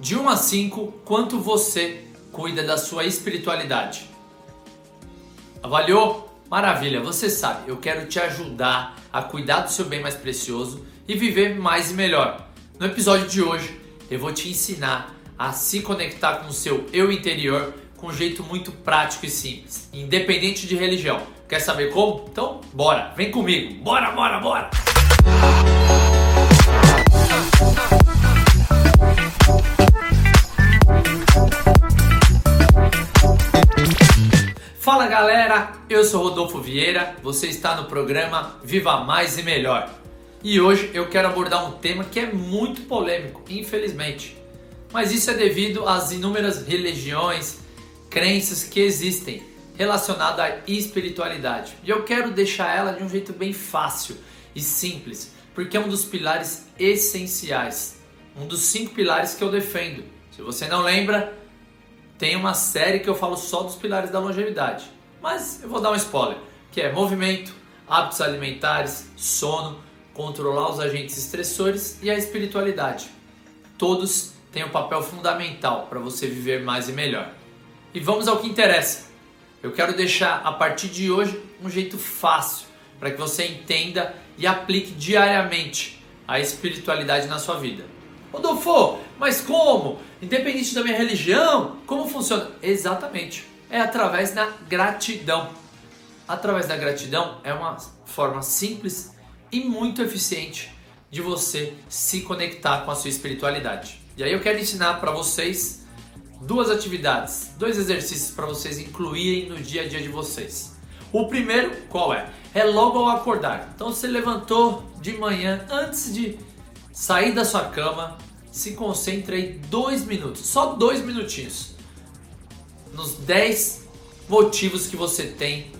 De 1 a 5, quanto você cuida da sua espiritualidade? Avaliou? Maravilha, você sabe, eu quero te ajudar a cuidar do seu bem mais precioso e viver mais e melhor. No episódio de hoje, eu vou te ensinar a se conectar com o seu eu interior com um jeito muito prático e simples, independente de religião. Quer saber como? Então, bora, vem comigo. Bora, bora, bora. Galera, eu sou Rodolfo Vieira, você está no programa Viva Mais e Melhor. E hoje eu quero abordar um tema que é muito polêmico, infelizmente. Mas isso é devido às inúmeras religiões, crenças que existem relacionadas à espiritualidade. E eu quero deixar ela de um jeito bem fácil e simples, porque é um dos pilares essenciais, um dos cinco pilares que eu defendo. Se você não lembra, tem uma série que eu falo só dos pilares da longevidade. Mas eu vou dar um spoiler, que é movimento, hábitos alimentares, sono, controlar os agentes estressores e a espiritualidade. Todos têm um papel fundamental para você viver mais e melhor. E vamos ao que interessa. Eu quero deixar a partir de hoje um jeito fácil para que você entenda e aplique diariamente a espiritualidade na sua vida. Rodolfo, mas como? Independente da minha religião, como funciona? Exatamente. É através da gratidão. Através da gratidão é uma forma simples e muito eficiente de você se conectar com a sua espiritualidade. E aí eu quero ensinar para vocês duas atividades, dois exercícios para vocês incluírem no dia a dia de vocês. O primeiro, qual é? É logo ao acordar. Então você levantou de manhã antes de sair da sua cama, se concentre aí dois minutos, só dois minutinhos, nos 10 motivos que você tem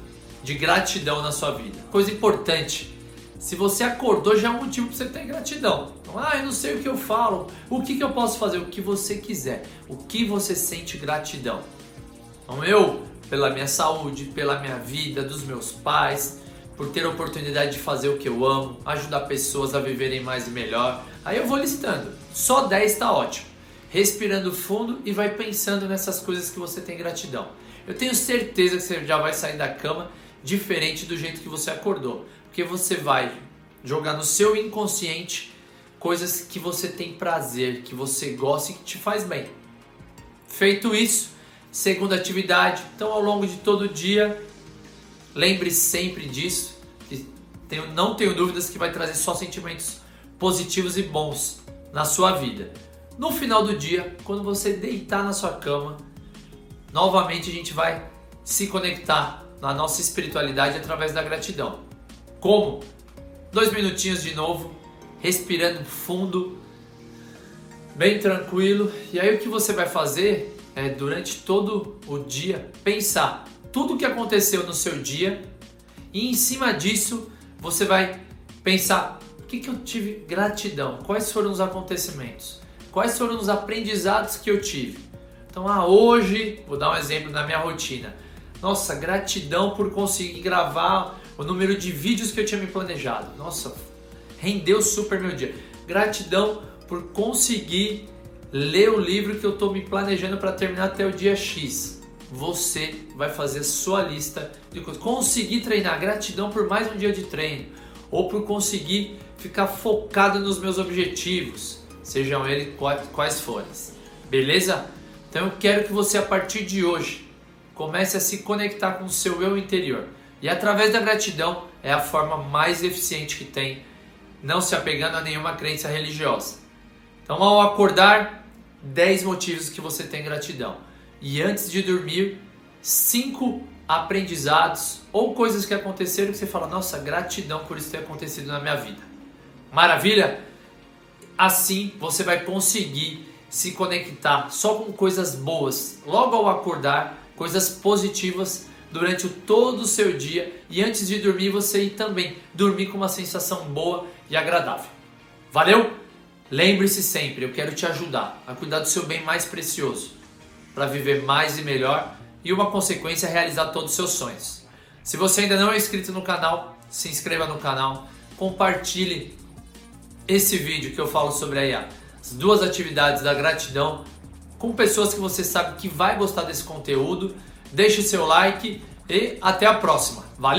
de gratidão na sua vida. Coisa importante, se você acordou já é um motivo para você ter gratidão. Então, ah, eu não sei o que eu falo, o que, que eu posso fazer, o que você quiser, o que você sente gratidão. Então eu, pela minha saúde, pela minha vida, dos meus pais, por ter a oportunidade de fazer o que eu amo, ajudar pessoas a viverem mais e melhor. Aí eu vou listando. Só 10 está ótimo. Respirando fundo e vai pensando nessas coisas que você tem gratidão. Eu tenho certeza que você já vai sair da cama diferente do jeito que você acordou, porque você vai jogar no seu inconsciente coisas que você tem prazer, que você gosta e que te faz bem. Feito isso, segunda atividade, então ao longo de todo o dia Lembre sempre disso, tenho, não tenho dúvidas que vai trazer só sentimentos positivos e bons na sua vida. No final do dia, quando você deitar na sua cama, novamente a gente vai se conectar na nossa espiritualidade através da gratidão. Como? Dois minutinhos de novo, respirando fundo, bem tranquilo. E aí o que você vai fazer é durante todo o dia pensar tudo o que aconteceu no seu dia e em cima disso você vai pensar o que, que eu tive gratidão, quais foram os acontecimentos, quais foram os aprendizados que eu tive. Então, ah, hoje, vou dar um exemplo na minha rotina. Nossa, gratidão por conseguir gravar o número de vídeos que eu tinha me planejado. Nossa, rendeu super meu dia. Gratidão por conseguir ler o livro que eu estou me planejando para terminar até o dia X você vai fazer sua lista de coisas. Conseguir treinar, gratidão por mais um dia de treino, ou por conseguir ficar focado nos meus objetivos, sejam eles quais forem. Beleza? Então eu quero que você a partir de hoje comece a se conectar com o seu eu interior. E através da gratidão é a forma mais eficiente que tem, não se apegando a nenhuma crença religiosa. Então ao acordar, 10 motivos que você tem gratidão e antes de dormir, cinco aprendizados ou coisas que aconteceram que você fala: Nossa, gratidão por isso ter acontecido na minha vida. Maravilha? Assim você vai conseguir se conectar só com coisas boas logo ao acordar, coisas positivas durante todo o seu dia e antes de dormir você ir também dormir com uma sensação boa e agradável. Valeu? Lembre-se sempre, eu quero te ajudar a cuidar do seu bem mais precioso para viver mais e melhor e uma consequência é realizar todos os seus sonhos. Se você ainda não é inscrito no canal, se inscreva no canal, compartilhe esse vídeo que eu falo sobre as duas atividades da gratidão com pessoas que você sabe que vai gostar desse conteúdo. Deixe seu like e até a próxima. Valeu!